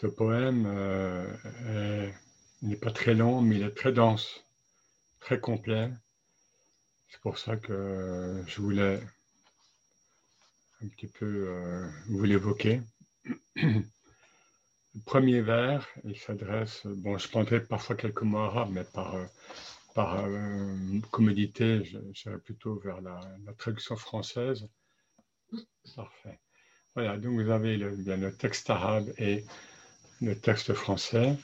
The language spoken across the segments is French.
ce poème n'est pas très long, mais il est très dense, très complet. C'est pour ça que je voulais un petit peu vous l'évoquer. Le premier vers, il s'adresse, bon, je prendrai parfois quelques mots arabes, mais par, par euh, commodité, j'irai plutôt vers la, traduction française. Parfait. Voilà, donc vous avez le, le texte arabe et le texte français.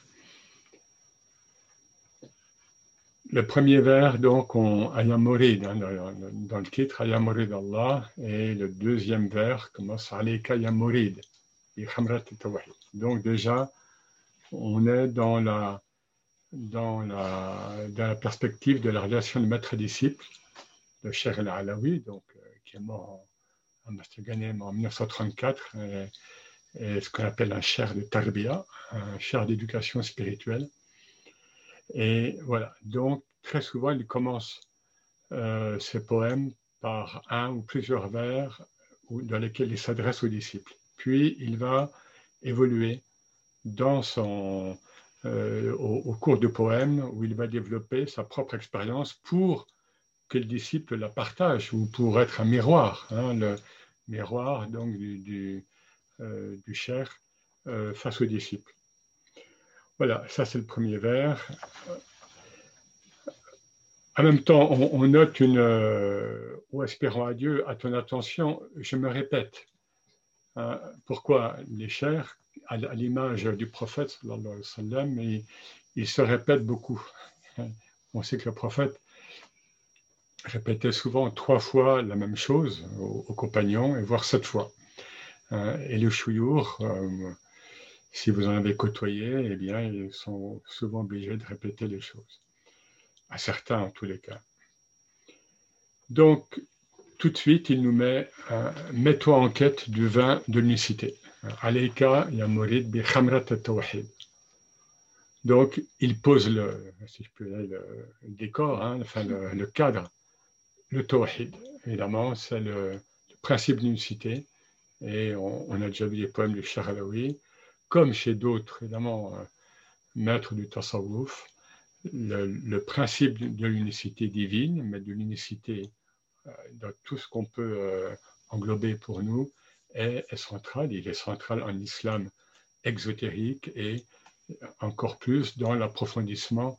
Le premier vers, donc, on Ayamorid, hein, dans, le titre, Ayamorid Allah, et le deuxième vers commence Alayka Ayamorid. Donc déjà, on est dans la, dans la, dans la perspective de la relation de maître disciple, de Cheikh El-Alawi, donc, euh, qui est mort en, en 1934, et, ce qu'on appelle un cher de Tarbia, un cher d'éducation spirituelle. Et voilà, donc très souvent, il commence euh, ses poèmes par un ou plusieurs vers dans lesquels il s'adresse aux disciples. Puis il va évoluer dans son, euh, au, cours du poème où il va développer sa propre expérience pour que le disciple la partage ou pour être un miroir, hein, le miroir donc du, euh, cher euh, face au disciple. Voilà, ça c'est le premier vers. En même temps, on, note une, ou espérant à Dieu, à ton attention, je me répète, Hein, pourquoi les chers, à l'image du prophète, il, il se répète beaucoup. On sait que le prophète répétait souvent trois fois la même chose aux, compagnons, et voire sept fois. Hein, et les chouyours, euh, si vous en avez côtoyé, eh bien, ils sont souvent obligés de répéter les choses. À certains, en tous les cas. Donc, tout de suite, il nous met euh, Mets-toi en quête du vin de l'unicité. Alayka yamurid bi. Donc, il pose le, si je peux le, décor, hein, enfin le, cadre, le tawhid. Évidemment, c'est le, principe d'unicité. Et on, a déjà vu les poèmes de Charalawi, comme chez d'autres, évidemment, euh, maîtres du tasawwuf, le, principe de l'unicité divine, mais de l'unicité euh, dans tout ce qu'on peut euh, englober pour nous est, central. Il est central en islam exotérique et encore plus dans l'approfondissement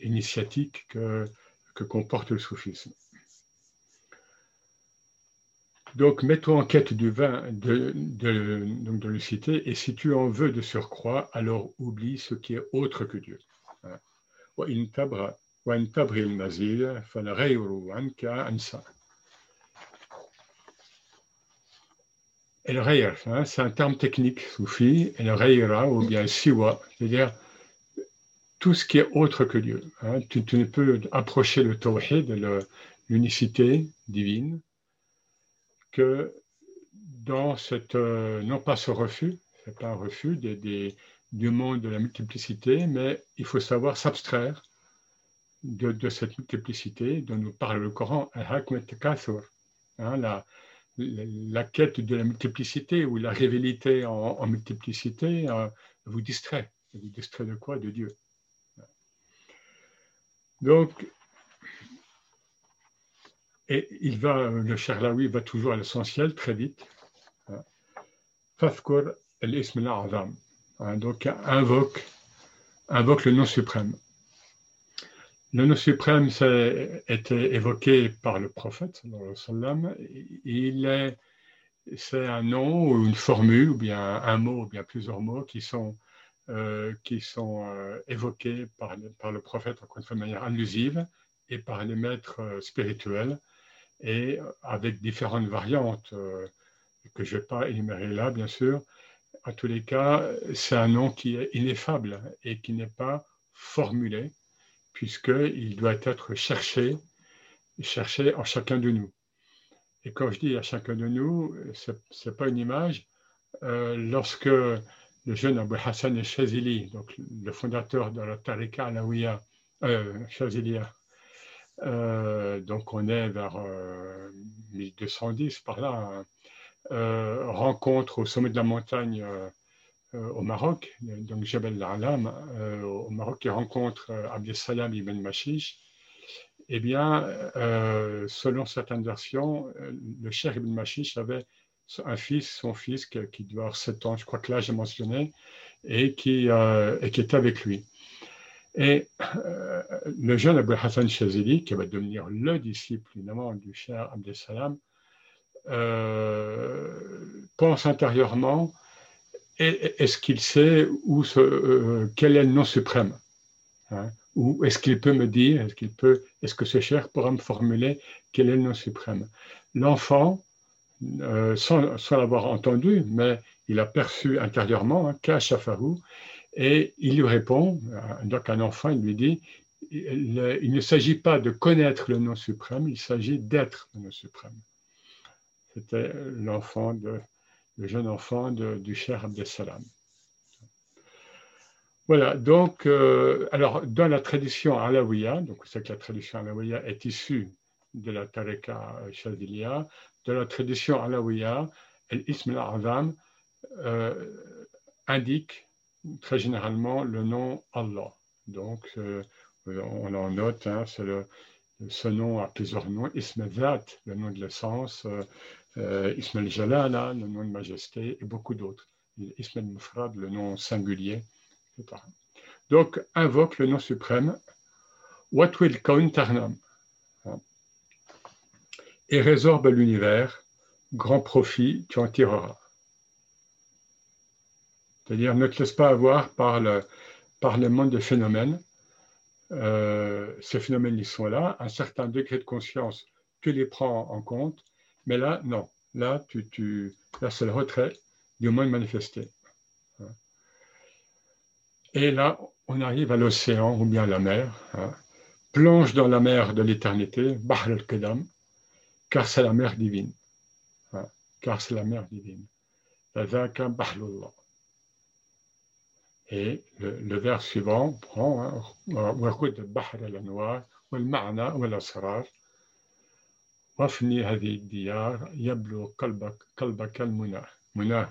initiatique que, que comporte le soufisme. Donc, mets-toi en quête du vin de, donc de citer, et si tu en veux de surcroît, alors oublie ce qui est autre que Dieu. El hein, c'est un terme technique soufi, El ou bien Siwa, c'est-à-dire tout ce qui est autre que Dieu. Hein. Tu, ne peux approcher le Tawhid, l'unicité divine, que dans cette, euh, non pas ce refus, c'est pas un refus des, du monde de la multiplicité, mais il faut savoir s'abstraire de, cette multiplicité dont nous parle le Coran, hein, la, la, quête de la multiplicité ou la révélité en, multiplicité euh, vous distrait. Vous distrait de quoi? De Dieu. Donc, et il va, le Charlaoui va toujours à l'essentiel très vite. Fafkur el-ism hein, Donc, invoque, invoque le nom suprême. Le nom suprême été évoqué par le prophète, il est, c'est un nom ou une formule ou bien un mot ou bien plusieurs mots qui sont, euh, qui sont euh, évoqués par, par, le prophète de manière allusive et par les maîtres euh, spirituels et avec différentes variantes que je ne vais pas énumérer là, bien sûr. En tous les cas, c'est un nom qui est ineffable et qui n'est pas formulé puisqu'il doit être cherché, cherché en chacun de nous. Et quand je dis à chacun de nous, ce n'est pas une image. Euh, lorsque le jeune Abu Hassan el donc le fondateur de la Tariqa Alawiya, euh, euh, donc on est vers 1210 par là, hein, rencontre au sommet de la montagne au Maroc, donc Jabal al-Alam, au Maroc, qui rencontre Abdel ibn Mashish, eh bien, selon certaines versions, le cher ibn Mashish avait un fils, son fils, qui, doit avoir 7 ans, je crois que là j'ai mentionné, et qui, et qui était avec lui. Et euh, le jeune Abu Hassan Shazili, qui va devenir le disciple évidemment du cher Abdel Salam, euh, pense intérieurement est-ce qu'il sait où euh, quel est le nom suprême hein? Ou est-ce qu'il peut me dire, est-ce qu'il est-ce que ce cher pourra me formuler quel est le nom suprême? L'enfant, sans, sans l'avoir entendu, mais il a perçu intérieurement, hein, et il lui répond, euh, donc un enfant, il lui dit, il, ne s'agit pas de connaître le nom suprême, il s'agit d'être le nom suprême. C'était l'enfant le jeune enfant du cher Abdessalam. Voilà, donc, euh, alors, dans la tradition alaouia, donc c'est que la tradition alaouia est issue de la tariqa shadiliya, de la tradition alaouia, l'ism al-azam euh, indique très généralement le nom Allah. Donc, euh, on en note, hein, ce nom a plusieurs noms. Ism le nom de l'essence, euh, euh Ism al-Jalala, le nom de majesté, et beaucoup d'autres. Ism al-Mufrad, le nom singulier, etc. Donc, invoque le nom suprême, What will tarnam Et résorbe l'univers, grand profit, tu en tireras. C'est-à-dire, ne te laisse pas avoir par le, par le monde des phénomènes. Euh, ces phénomènes, ils sont là. Un certain degré de conscience, tu les prends en compte. Mais là, non. Là, tu, tu, là c'est le retrait du monde manifesté. Et là, on arrive à l'océan ou bien à la mer. Hein. Plonge dans la mer de l'éternité, Bahr al-Kedam, car c'est la mer divine. Hein. Car c'est la mer divine. Et le, le vers suivant prend وخذ بحر الأنوار والمعنى والأسرار وافني هذه الديار يبلو قلبك قلبك المناه مناه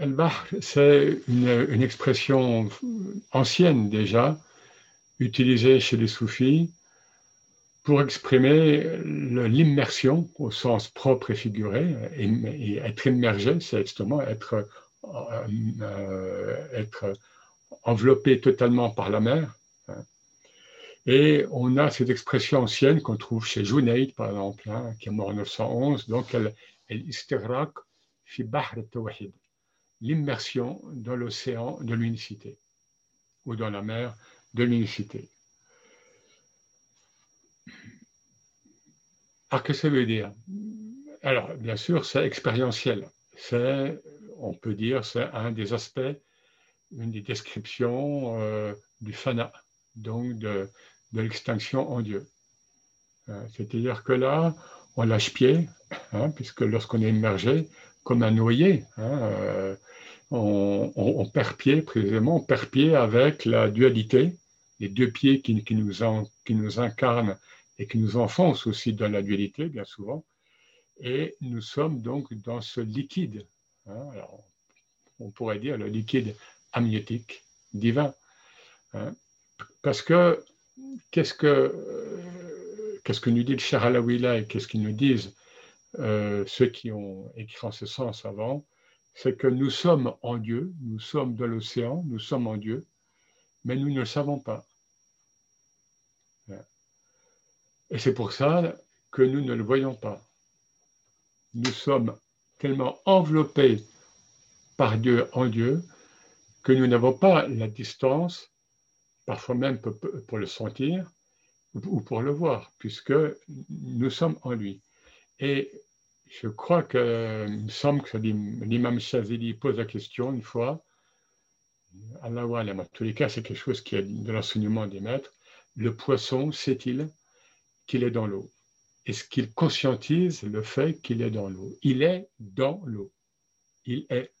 Al-Bahr, c'est une, une, expression ancienne déjà, utilisée chez les soufis pour exprimer l'immersion au sens propre et figuré. Et, et être immergé, c'est justement être euh, euh, être enveloppé totalement par la mer. Hein. Et on a cette expression ancienne qu'on trouve chez Junaid, par exemple, hein, qui est mort en 911, donc elle fi bahr l'immersion dans l'océan de l'unicité, ou dans la mer de l'unicité. Alors, que ça veut dire? Alors, bien sûr, c'est expérientiel. C'est on peut dire, c'est un des aspects, une des descriptions euh, du fana, donc de, l'extinction en Dieu. Euh, c'est-à-dire que là, on lâche pied, hein, puisque lorsqu'on est immergé, comme un noyé, hein, euh, on, perd pied, précisément, on perd pied avec la dualité, les deux pieds qui, nous, qui nous incarnent et qui nous enfoncent aussi dans la dualité, bien souvent. Et nous sommes donc dans ce liquide Hein, alors, on pourrait dire le liquide amniotique divin. Hein. parce que qu'est-ce que, euh, qu'est-ce que nous dit le Cher Alawila et qu'est-ce qu'ils nous disent euh, ceux qui ont écrit en ce sens avant? C'est que nous sommes en Dieu, nous sommes dans l'océan, nous sommes en Dieu, mais nous ne le savons pas. Hein. Et c'est pour ça que nous ne le voyons pas. Nous sommes tellement enveloppés par Dieu en Dieu que nous n'avons pas la distance, parfois même pour le sentir ou pour le voir, puisque nous sommes en lui. Et je crois que, me semble que l'imam Shazili pose la question une fois, Allah en tous les cas, c'est quelque chose qui est de l'enseignement des maîtres. Le poisson sait-il qu'il est dans l'eau? Est-ce qu'il conscientise le fait qu'il est dans l'eau Il est dans l'eau. Il est.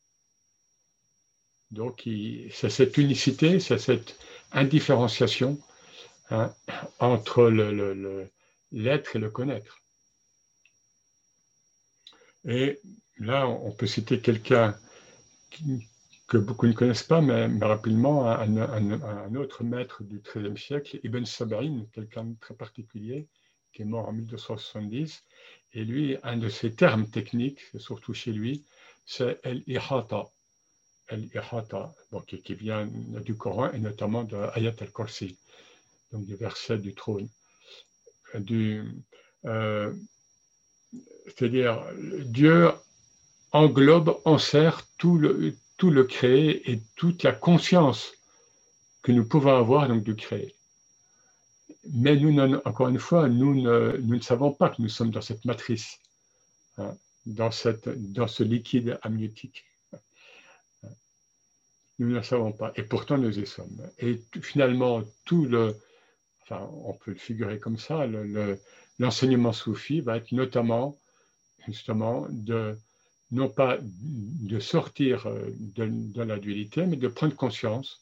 Donc, c'est cette unicité, c'est cette indifférenciation hein, entre l'être et le connaître. Et là, on peut citer quelqu'un que beaucoup ne connaissent pas, mais, rapidement, un, autre maître du XIIIe siècle, Ibn Sabarin, quelqu'un de très particulier, qui est mort en 1270, et lui, un de ses termes techniques, surtout chez lui, c'est el-ihata. El-ihata, qui, vient du Coran et notamment de Ayat al-Kursi, donc du verset du trône. Du, euh, c'est-à-dire, Dieu englobe, enserre tout le, tout le créé et toute la conscience que nous pouvons avoir donc du créé. Mais nous, encore une fois, nous ne, savons pas que nous sommes dans cette matrice, hein, dans, ce liquide amniotique. Nous ne le savons pas, et pourtant nous y sommes. Et finalement, tout le, enfin, on peut le figurer comme ça, l'enseignement le, soufi va être notamment, justement, de, non pas de sortir euh, de, la dualité, mais de prendre conscience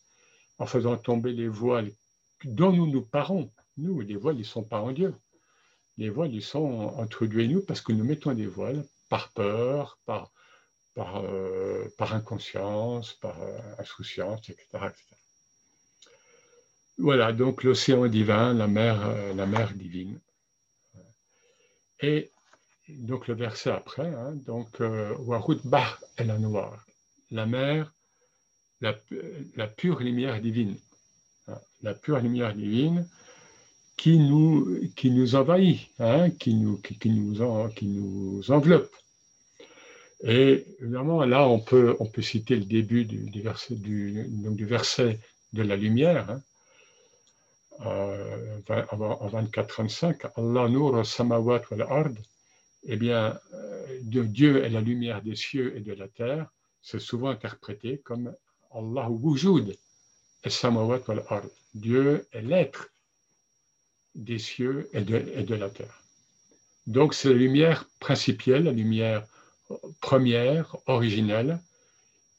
en faisant tomber les voiles dont nous nous parons. Nous, les voiles, ils ne sont pas en Dieu. Les voiles, ils sont entre Dieu et nous parce que nous mettons des voiles par peur, par, par, euh, inconscience, par euh, insouciance, etc., Voilà, donc l'océan divin, la mer, la mer divine. Et donc le verset après, hein, donc euh, Warut Bah el noir, la mer, la, pure lumière divine, hein, la pure lumière divine qui nous, qui nous envahit, hein, qui, nous, qui, nous qui nous enveloppe. Et évidemment, là, on peut, on peut citer le début du, verset, du, donc du verset de la lumière, euh, en 24-35, Allah nur samawat wal ard, eh bien, euh, Dieu est la lumière des cieux et de la terre, c'est souvent interprété comme Allah wujud samawat wal ard. Dieu est l'être des cieux et de, la terre. Donc c'est la lumière principielle, la lumière première, originelle,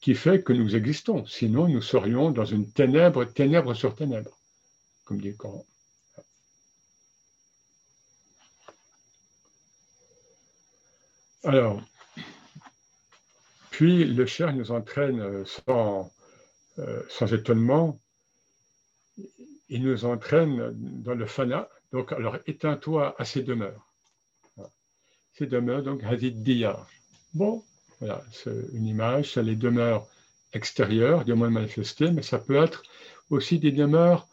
qui fait que nous existons. Sinon, nous serions dans une ténèbre, ténèbre sur ténèbre, comme dit le Coran. Alors, puis le cher nous entraîne euh, euh, sans, étonnement, il nous entraîne dans le fana. Donc, alors, éteins-toi à ces demeures. Ces demeures, donc, Hazid Diyar. Bon, voilà, c'est une image, c'est les demeures extérieures du monde manifesté, mais ça peut être aussi des demeures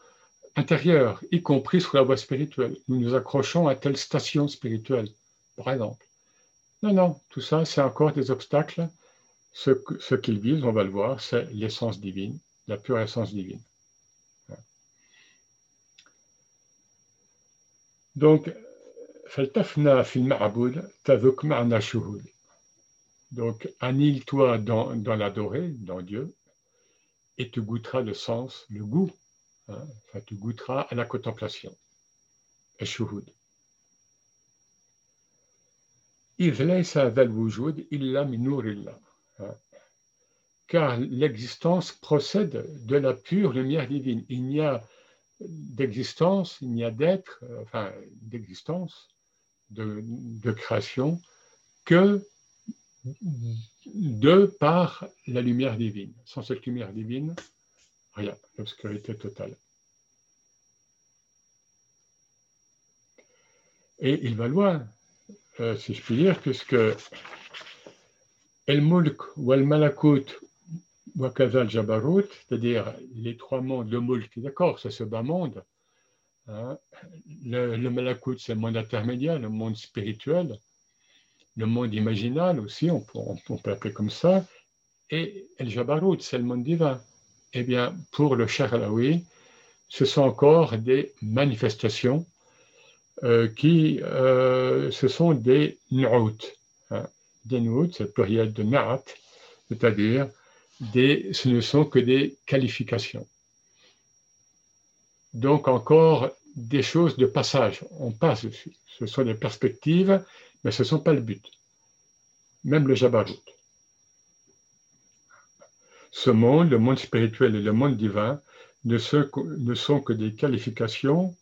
intérieures, y compris sur la voie spirituelle. Nous nous accrochons à telle station spirituelle, par exemple. Non, non, tout ça, c'est encore des obstacles. Ce qu'ils visent, on va le voir, c'est l'essence divine, la pure essence divine. Donc, donc, annule-toi dans, dans l'adoré, dans Dieu, et tu goûteras le sens, le goût. Hein, enfin, tu goûteras à la contemplation. Et car l'existence procède de la pure lumière divine. Il n'y a d'existence, il n'y a d'être, enfin d'existence, de, création, que de par la lumière divine. Sans cette lumière divine, rien, l'obscurité totale. Et il va loin, euh, si je puis dire, puisque El Mulk ou El Malakut ou Kazal Jabarut, c'est-à-dire les trois mondes, le Mulk, d'accord, c'est ce bas monde. Hein. Le, le Malakut, c'est le monde intermédiaire, le monde spirituel. Le monde imaginal aussi, on peut, on l'appeler comme ça. Et El Jabarut, c'est le monde divin. Eh bien, pour le Cher Alaoui, ce sont encore des manifestations euh, qui euh, ce sont des nu'out. Hein. Des nu'out, c'est le pluriel de na'at, c'est-à-dire ce ne sont que des qualifications. Donc encore des choses de passage, on passe dessus. Ce sont des perspectives, mais ce ne sont pas le but. Même le Jabarut. Ce monde, le monde spirituel et le monde divin, ne sont que des qualifications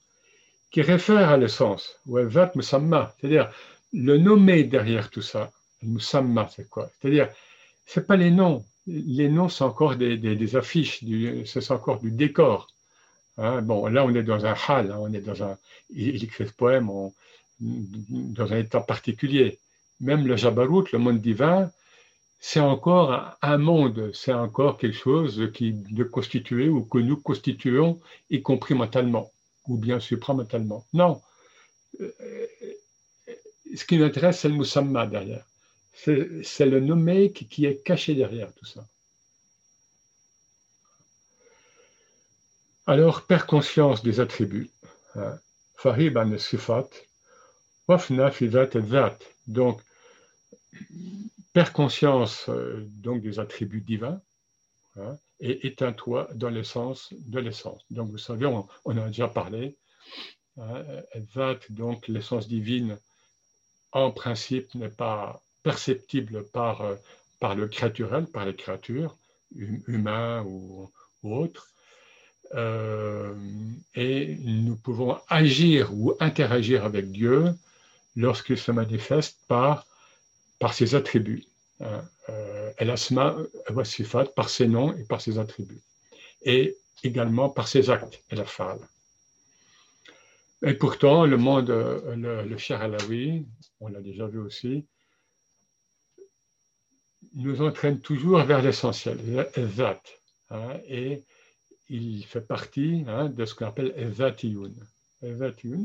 qui réfère à l'essence, c'est-à-dire le nommer derrière tout ça. Musamma, c'est quoi? C'est-à-dire, ce pas les noms, les noms sont encore des, affiches, c'est encore du décor. Hein. bon, là, on est dans un hal, hein, on est dans un, il, écrit ce poème dans un état particulier. Même le Jabarut, le monde divin, c'est encore un monde, c'est encore quelque chose qui est constitué ou que nous constituons, y compris mentalement, ou bien supramentalement. Non. Euh, ce qui nous intéresse, c'est le musamma derrière. C'est le nommé qui, est caché derrière tout ça. Alors, père conscience des attributs. Hein. Farib an sifat, wafna fidat et Donc, père conscience euh, donc des attributs divins hein, et éteins-toi dans l'essence de l'essence. Donc, vous savez, on, en a déjà parlé. Hein, donc l'essence divine, en principe, n'est pas perceptible par, euh, par le créaturel, par les créatures, hum, humains ou, autres. Euh, et nous pouvons agir ou interagir avec Dieu lorsqu'il se manifeste par, par ses attributs. Hein, euh, par ses noms et par ses attributs. Et également par ses actes, El Afal. Et pourtant, le monde, le, le Cher Alawi, on l'a déjà vu aussi, nous entraîne toujours vers l'essentiel, Zat. Hein, et il fait partie hein, de ce qu'on appelle Zatiyun.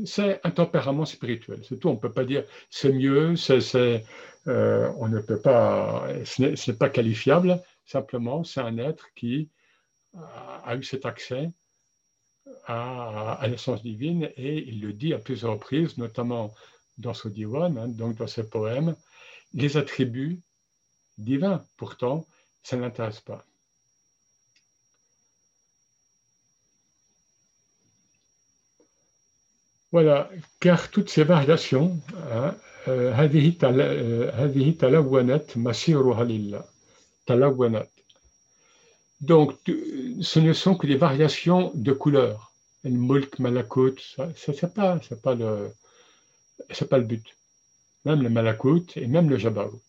C'est un tempérament spirituel, c'est tout. On ne peut pas dire c'est mieux, c'est, euh, on ne peut pas, ce n'est pas qualifiable. Simplement, c'est un être qui a, eu cet accès à, l'essence divine et il le dit à plusieurs reprises, notamment dans ce diwan, hein, donc dans ses poèmes, les attributs divin. Pourtant, ça n'intéresse pas. Voilà, car toutes ces variations, hein, euh, euh, donc, ce ne sont que des variations de couleurs. Le mulk, malakut, ça, c'est pas, pas le but. Même le malakut et même le jabarut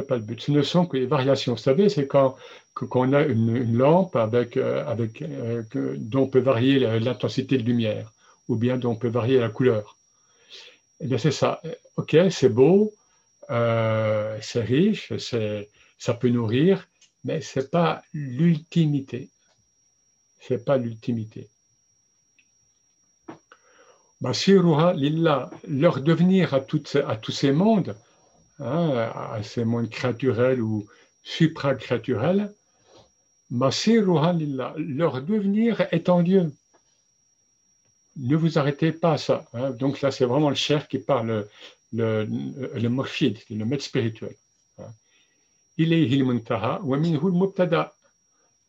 n'est pas le but. Ce ne sont que des variations. Vous savez, c'est quand qu'on a une, lampe avec, euh, avec, euh, dont on peut varier l'intensité de lumière, ou bien dont on peut varier la couleur. Eh bien, c'est ça. Ok, c'est beau, euh, c'est riche, ça peut nourrir, mais ce n'est pas l'ultimité. Ce n'est pas l'ultimité. Leur devenir à, toutes, à tous ces mondes, hein, à ces mondes créaturels ou supra-créaturels, leur devenir est en Dieu. Ne vous arrêtez pas à ça. Hein. Donc là, c'est vraiment le cher qui parle, le, le, le maître spirituel. Hein. Il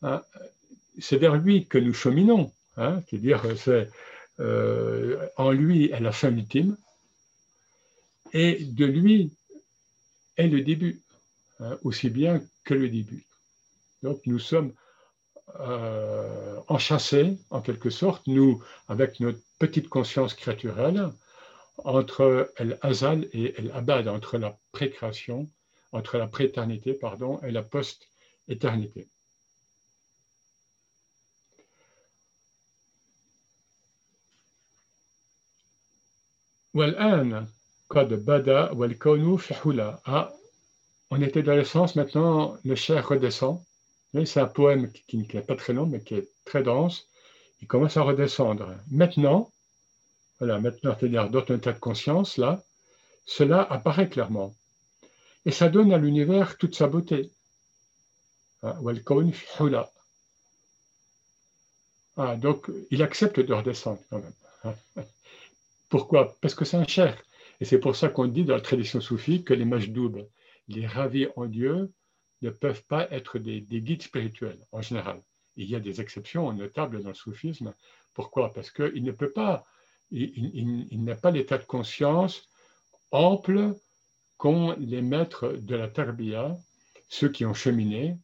hein. C'est vers lui que nous cheminons. C'est-à-dire, c'est euh, en lui est la fin ultime. Et de lui est le début, hein, aussi bien que le début. Donc nous sommes euh, enchâssés, en quelque sorte, nous, avec notre petite conscience créaturelle, entre l'azal et l'abad, entre la précréation, entre la prééternité, et la post-éternité. Bada ah, on était dans l'essence, maintenant le cher redescend. C'est un poème qui n'est pas très long, mais qui est très dense. Il commence à redescendre. Maintenant, voilà, maintenant, c'est-à-dire dans un état de conscience, là, cela apparaît clairement. Et ça donne à l'univers toute sa beauté. Ah, ah, donc, il accepte de redescendre quand même. Pourquoi? Parce que c'est un cher. Et c'est pour ça qu'on dit dans la tradition soufie que les majdoub, les ravis en Dieu, ne peuvent pas être des, guides spirituels en général. Il y a des exceptions notables dans le soufisme. Pourquoi? Parce qu'il ne peut pas, il, n'a pas l'état de conscience ample qu'ont les maîtres de la tarbia, ceux qui ont cheminé.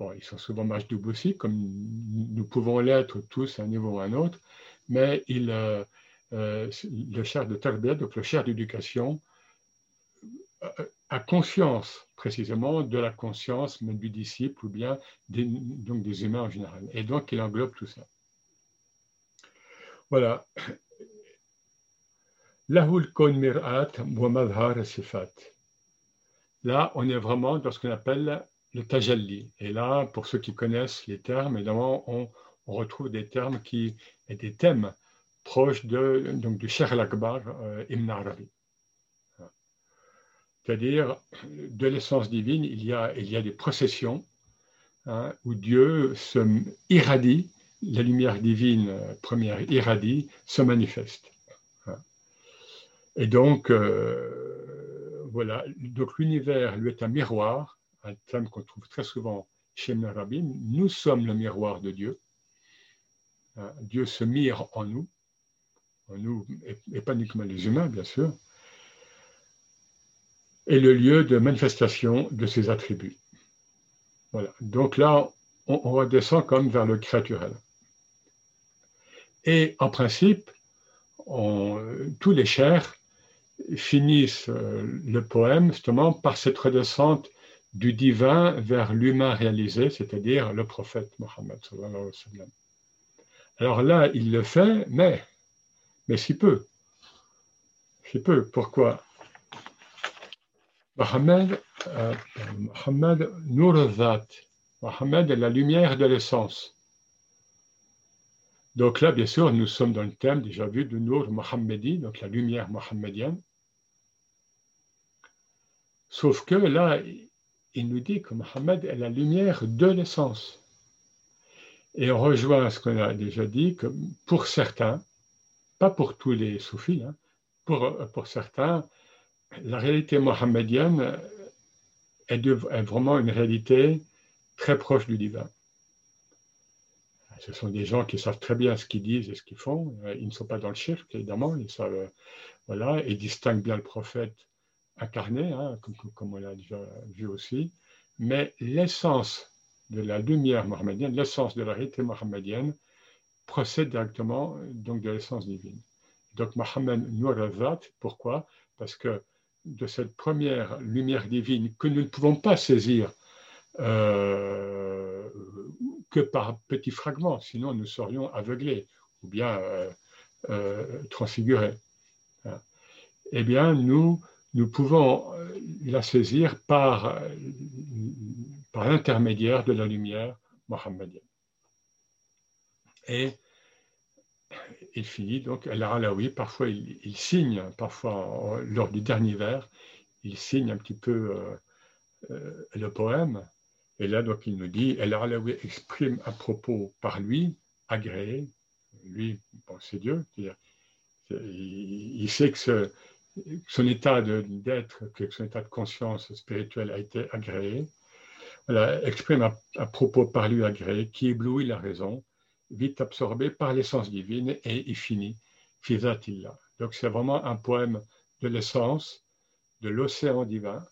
Bon, ils sont souvent majdoub aussi, comme nous pouvons l'être tous à un niveau ou à un autre, mais ils, euh, le cher de tarbiyat, donc le cher d'éducation, à conscience, précisément, de la conscience même du disciple ou bien des, donc des humains en général. Et donc, il englobe tout ça. Voilà. Là, on est vraiment dans ce qu'on appelle le tajalli. Et là, pour ceux qui connaissent les termes, évidemment, on, retrouve des termes qui, et des thèmes proches de, donc, du Cheikh al-Akbar, euh, Ibn Arabi. C'est-à-dire, de l'essence divine, il y a, il y a des processions hein, où Dieu se irradie, la lumière divine euh, première irradie, se manifeste. Et donc, euh, voilà, donc l'univers lui est un miroir, un thème qu'on trouve très souvent chez Ibn Nous sommes le miroir de Dieu. Hein. Dieu se mire en nous, nous, et pas uniquement les humains, bien sûr est le lieu de manifestation de ses attributs. Voilà. Donc là, on, redescend comme vers le créaturel. Et en principe, tous les chers finissent euh, le poème justement par cette redescente du divin vers l'humain réalisé, c'est-à-dire le prophète Mohammed. Alors là, il le fait, mais, mais si peu. Si peu. Pourquoi? Mohammed, euh, Mohammed Mohammed est la lumière de l'essence. Donc là, bien sûr, nous sommes dans le thème déjà vu de Nour Mohammedi, donc la lumière mohammedienne. Sauf que là, il nous dit que Mohammed est la lumière de l'essence. Et on rejoint ce qu'on a déjà dit, que pour certains, pas pour tous les soufis, hein, pour, pour certains, la réalité mohammedienne est, vraiment une réalité très proche du divin. Ce sont des gens qui savent très bien ce qu'ils disent et ce qu'ils font. Ils ne sont pas dans le shirk, évidemment. Ils savent, voilà, ils distinguent bien le prophète incarné, hein, comme, on l'a déjà vu aussi. Mais l'essence de la lumière mohammedienne, l'essence de la réalité mohammedienne, procède directement donc de l'essence divine. Donc Mohammed Nour pourquoi Parce que de cette première lumière divine que nous ne pouvons pas saisir euh, que par petits fragments, sinon nous serions aveuglés ou bien euh, euh, transfigurés. Eh bien, nous, nous pouvons la saisir par, par l'intermédiaire de la lumière mohammedienne. Et il finit donc, El parfois il, signe, parfois lors du dernier vers, il signe un petit peu euh, euh, le poème. Et là, donc, il nous dit, El Alaoui exprime à propos par lui, agréé, lui, bon, c'est Dieu, il, sait que son état d'être, que son état de conscience spirituelle a été agréé. Voilà, exprime à, à propos par lui agréé, qui éblouit la raison, vite absorbé par l'essence divine et il finit Fizatillah. Donc c'est vraiment un poème de l'essence, de l'océan divin,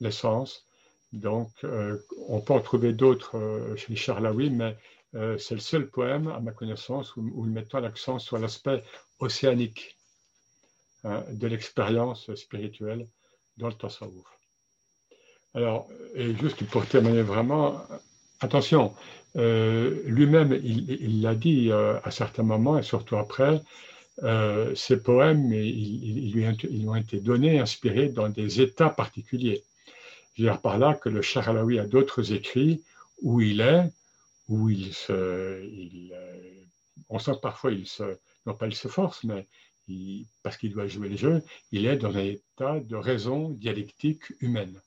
l'essence. Donc euh, on peut en trouver d'autres euh, chez Charlaoui, mais euh, c'est le seul poème, à ma connaissance, où, où mettant l'accent sur l'aspect océanique hein, de l'expérience spirituelle dans le Tasawwuf. Alors, et juste pour terminer vraiment, attention, euh, lui-même, il l'a dit euh, à certains moments et surtout après, euh, ces poèmes, ils, lui ils, ont été donnés, inspirés dans des états particuliers. Je veux dire par là que le Charalawi a d'autres écrits où il est, où il se. on sent parfois, il se, non pas il se force, mais parce qu'il doit jouer le jeu, il est dans un état de raison dialectique humaine.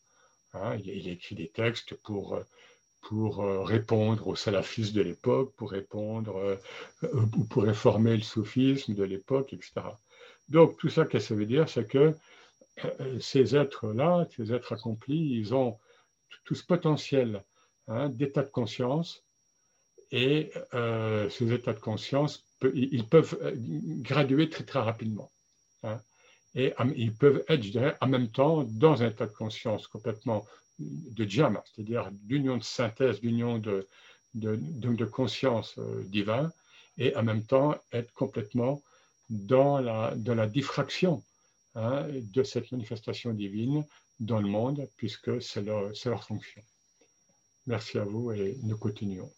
Hein, il, écrit des textes pour pour euh, répondre aux salafistes de l'époque, pour répondre, euh, euh, pour réformer le soufisme de l'époque, etc. Donc tout ça, qu'est-ce que ça veut dire? C'est que ces êtres-là, ces êtres accomplis, ils ont tout ce potentiel hein, d'état de conscience et ces états de conscience, ils peuvent graduer très très rapidement. Hein, et ils peuvent être, je dirais, en même temps dans un état de conscience complètement de jama, c'est-à-dire d'union de synthèse, d'union de, de, conscience euh, divine, et en même temps être complètement dans la, dans la diffraction hein, de cette manifestation divine dans le monde, puisque c'est leur, leur fonction. Merci à vous et nous continuons.